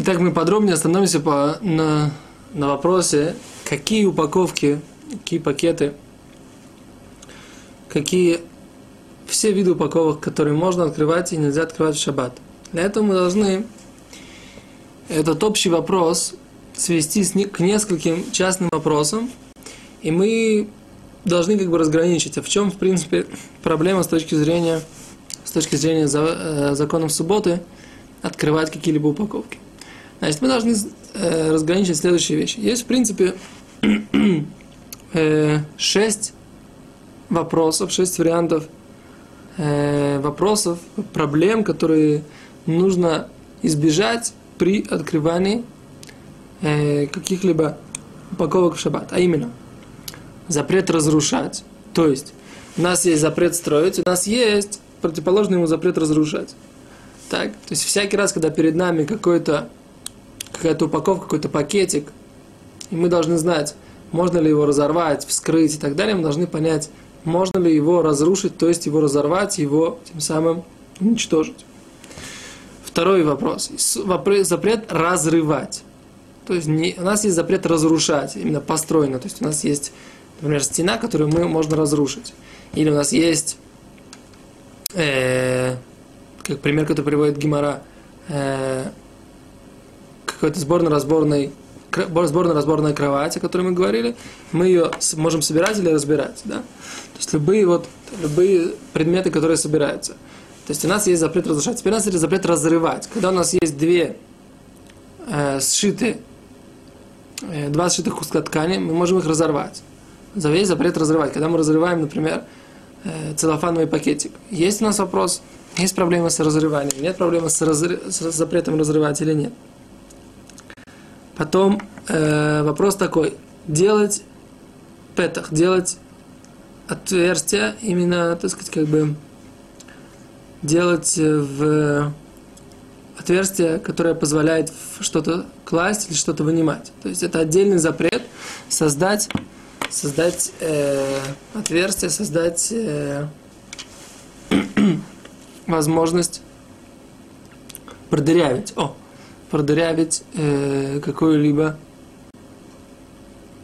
Итак, мы подробнее остановимся по, на, на вопросе, какие упаковки, какие пакеты, какие все виды упаковок, которые можно открывать и нельзя открывать в шаббат. Для этого мы должны этот общий вопрос свести к нескольким частным вопросам, и мы должны как бы разграничить, а в чем, в принципе, проблема с точки зрения, с точки зрения э, законов субботы открывать какие-либо упаковки. Значит, мы должны э, разграничить следующие вещи. Есть, в принципе, э, шесть вопросов, шесть вариантов э, вопросов, проблем, которые нужно избежать при открывании э, каких-либо упаковок в шаббат. А именно, запрет разрушать. То есть, у нас есть запрет строить, у нас есть противоположный ему запрет разрушать. Так? То есть, всякий раз, когда перед нами какой-то какая-то упаковка, какой-то пакетик, и мы должны знать, можно ли его разорвать, вскрыть и так далее, мы должны понять, можно ли его разрушить, то есть его разорвать, его тем самым уничтожить. Второй вопрос. Запрет разрывать. То есть не, у нас есть запрет разрушать, именно построено. То есть у нас есть, например, стена, которую мы можно разрушить. Или у нас есть, э, как пример, который приводит Гимара, э, какой-то сборно-разборной сборно-разборная кровать, о которой мы говорили, мы ее можем собирать или разбирать. Да? То есть любые, вот, любые предметы, которые собираются. То есть у нас есть запрет разрушать. Теперь у нас есть запрет разрывать. Когда у нас есть две э, сшитые, э, два сшитых куска ткани, мы можем их разорвать. За весь запрет разрывать. Когда мы разрываем, например, э, целлофановый пакетик. Есть у нас вопрос, есть проблема с разрыванием, нет проблемы с, разрыв, с запретом разрывать или нет. Потом э, вопрос такой, делать петах, делать отверстия, именно, так сказать, как бы делать в отверстие, которое позволяет что-то класть или что-то вынимать. То есть это отдельный запрет создать, создать э, отверстие, создать э, возможность продырявить. О, продырявить э, какой-либо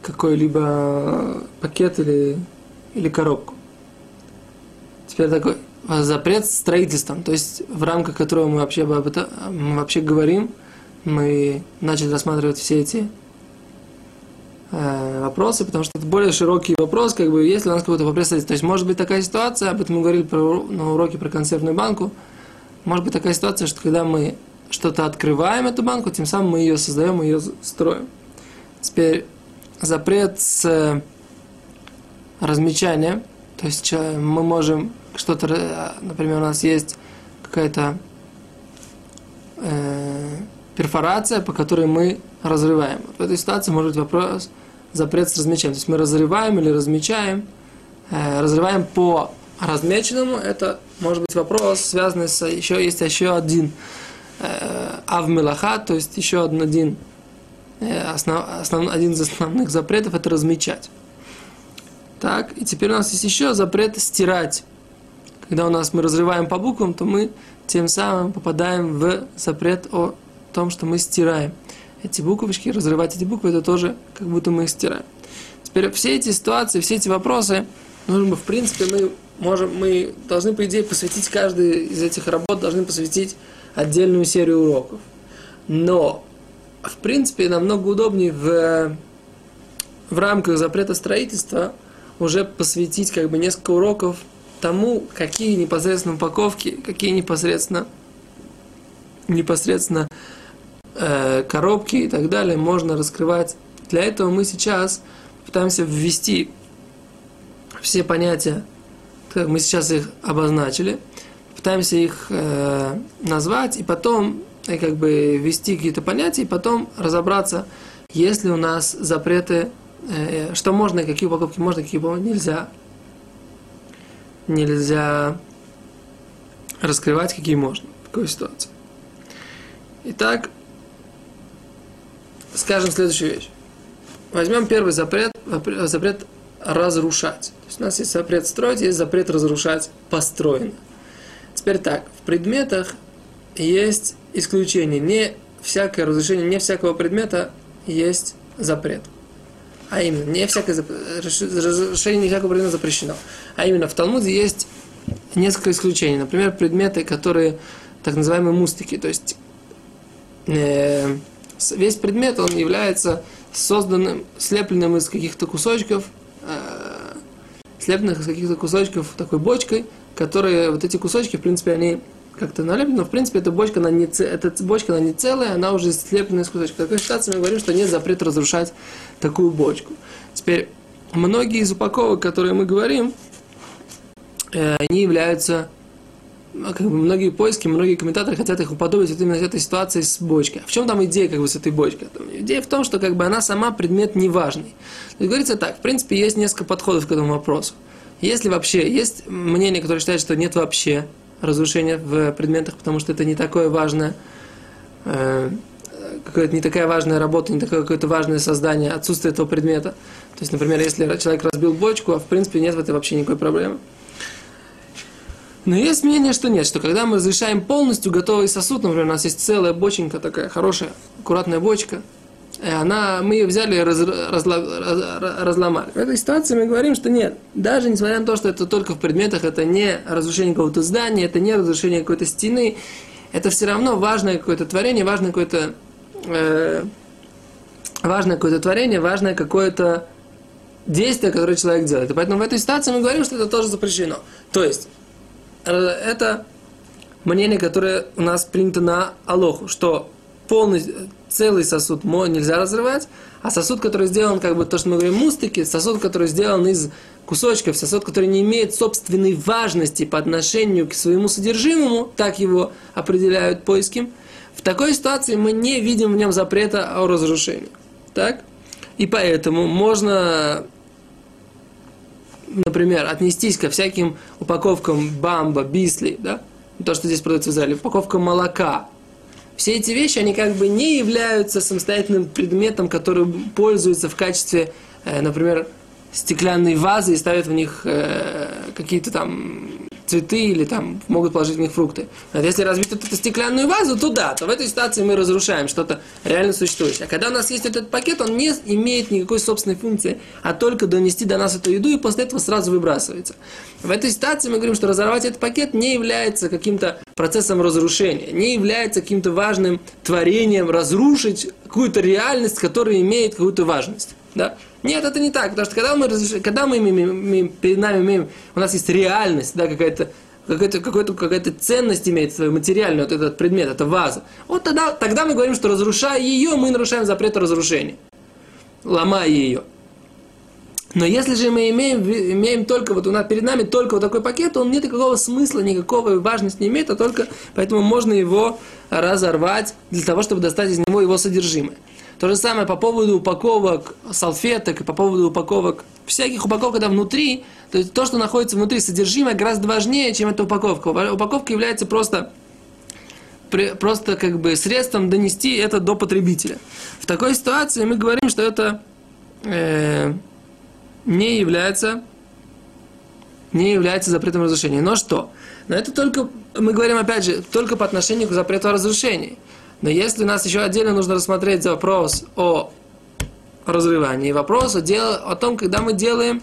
какой-либо пакет или, или коробку. Теперь такой запрет строительством, то есть в рамках которого мы вообще, об этом, мы вообще говорим, мы начали рассматривать все эти э, вопросы, потому что это более широкий вопрос, как бы, если у нас какой-то вопрос, то есть может быть такая ситуация, об этом мы говорили про, на уроке про консервную банку, может быть такая ситуация, что когда мы что-то открываем эту банку, тем самым мы ее создаем, мы ее строим. Теперь запрет с размечания, то есть мы можем что-то, например, у нас есть какая-то э, перфорация, по которой мы разрываем. В этой ситуации может быть вопрос запрет с размечанием. То есть мы разрываем или размечаем, э, разрываем по размеченному, это может быть вопрос, связанный с еще есть еще один Э, авмелаха, то есть еще один, э, основ, основ, один из основных запретов это размечать. Так, и теперь у нас есть еще запрет стирать. Когда у нас мы разрываем по буквам, то мы тем самым попадаем в запрет о том, что мы стираем. Эти буковочки, разрывать эти буквы, это тоже как будто мы их стираем. Теперь все эти ситуации, все эти вопросы, нужно бы, в принципе, мы можем, мы должны, по идее, посвятить каждый из этих работ, должны посвятить отдельную серию уроков. Но, в принципе, намного удобнее в, в рамках запрета строительства уже посвятить как бы несколько уроков тому, какие непосредственно упаковки, какие непосредственно непосредственно э, коробки и так далее можно раскрывать. Для этого мы сейчас пытаемся ввести все понятия, как мы сейчас их обозначили – пытаемся их э, назвать, и потом и как бы ввести какие-то понятия, и потом разобраться, есть ли у нас запреты, э, что можно какие упаковки можно, какие нельзя. Нельзя раскрывать, какие можно такой ситуации. Итак, скажем следующую вещь. Возьмем первый запрет, запрет разрушать. То есть у нас есть запрет строить, есть запрет разрушать построенное. Теперь так, в предметах есть исключение. Не всякое разрешение не всякого предмета есть запрет. А именно, не всякое разрешение не всякого предмета запрещено. А именно, в Талмуде есть несколько исключений. Например, предметы, которые так называемые мустики, то есть э, весь предмет, он является созданным, слепленным из каких-то кусочков, э, слепленных из каких-то кусочков такой бочкой, которые, вот эти кусочки, в принципе, они как-то налеплены, но в принципе эта бочка, она не, эта бочка, она не целая, она уже слеплена из кусочков. В такой ситуации мы говорим, что нет запрета разрушать такую бочку. Теперь, многие из упаковок, которые мы говорим, э, они являются ну, как бы многие поиски, многие комментаторы хотят их уподобить вот именно этой ситуации с бочкой. В чем там идея как бы с этой бочкой? Идея в том, что как бы она сама предмет неважный. То есть говорится так, в принципе, есть несколько подходов к этому вопросу. Если вообще, есть мнение, которое считает, что нет вообще разрушения в предметах, потому что это не такое важное, э, какая-то не такая важная работа, не такое какое-то важное создание, отсутствие этого предмета. То есть, например, если человек разбил бочку, а в принципе нет в этом вообще никакой проблемы. Но есть мнение, что нет, что когда мы разрешаем полностью готовый сосуд, например, у нас есть целая боченька такая хорошая, аккуратная бочка, она, мы ее взяли и раз, разла, раз, разломали. В этой ситуации мы говорим, что нет, даже несмотря на то, что это только в предметах, это не разрушение какого-то здания, это не разрушение какой-то стены, это все равно важное какое-то творение, важное какое-то э, важное какое-то творение, важное какое-то действие, которое человек делает. И поэтому в этой ситуации мы говорим, что это тоже запрещено. То есть, это мнение, которое у нас принято на Алоху, что полный, целый сосуд нельзя разрывать, а сосуд, который сделан, как бы то, что мы говорим, мустики, сосуд, который сделан из кусочков, сосуд, который не имеет собственной важности по отношению к своему содержимому, так его определяют поиски, в такой ситуации мы не видим в нем запрета о разрушении. Так? И поэтому можно например, отнестись ко всяким упаковкам бамба, бисли, да, то, что здесь продается в Израиле, упаковкам молока, все эти вещи, они как бы не являются самостоятельным предметом, который пользуется в качестве, э, например, стеклянной вазы и ставят в них э, какие-то там цветы или там могут положить в них фрукты. А если разбить вот эту стеклянную вазу, то да, то в этой ситуации мы разрушаем что-то реально существующее. А когда у нас есть этот пакет, он не имеет никакой собственной функции, а только донести до нас эту еду и после этого сразу выбрасывается. В этой ситуации мы говорим, что разорвать этот пакет не является каким-то процессом разрушения, не является каким-то важным творением разрушить какую-то реальность, которая имеет какую-то важность. Да? Нет, это не так, потому что когда мы, когда мы имеем, имеем, перед нами имеем, у нас есть реальность, да, какая-то какая-то, какая-то, какая-то ценность имеет свою материальную, вот этот предмет, это ваза. Вот тогда, тогда мы говорим, что разрушая ее, мы нарушаем запрет разрушения, ломая ее. Но если же мы имеем, имеем только, вот у нас перед нами только вот такой пакет, он нет никакого смысла, никакого важности не имеет, а только поэтому можно его разорвать для того, чтобы достать из него его содержимое. То же самое по поводу упаковок салфеток и по поводу упаковок, всяких упаковок, когда внутри, то есть то, что находится внутри, содержимое гораздо важнее, чем эта упаковка. Упаковка является просто просто как бы средством донести это до потребителя. В такой ситуации мы говорим, что это э, не является не является запретом разрушения. Но что? Но это только, мы говорим опять же, только по отношению к запрету разрушения. Но если у нас еще отдельно нужно рассмотреть вопрос о разрывании, вопрос о, дел, о том, когда мы делаем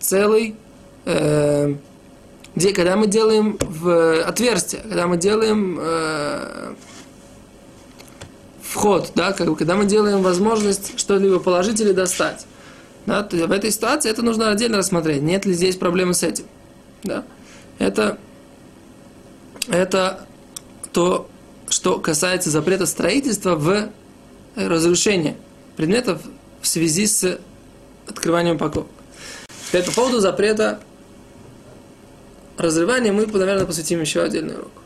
целый, э, где, когда мы делаем в отверстие, когда мы делаем э, вход, да, как когда мы делаем возможность что-либо положить или достать. Да, то в этой ситуации это нужно отдельно рассмотреть. Нет ли здесь проблемы с этим? Да? Это, это то, что касается запрета строительства в разрушение предметов в связи с открыванием упаковок. Теперь по поводу запрета разрывания мы, наверное, посвятим еще отдельный урок.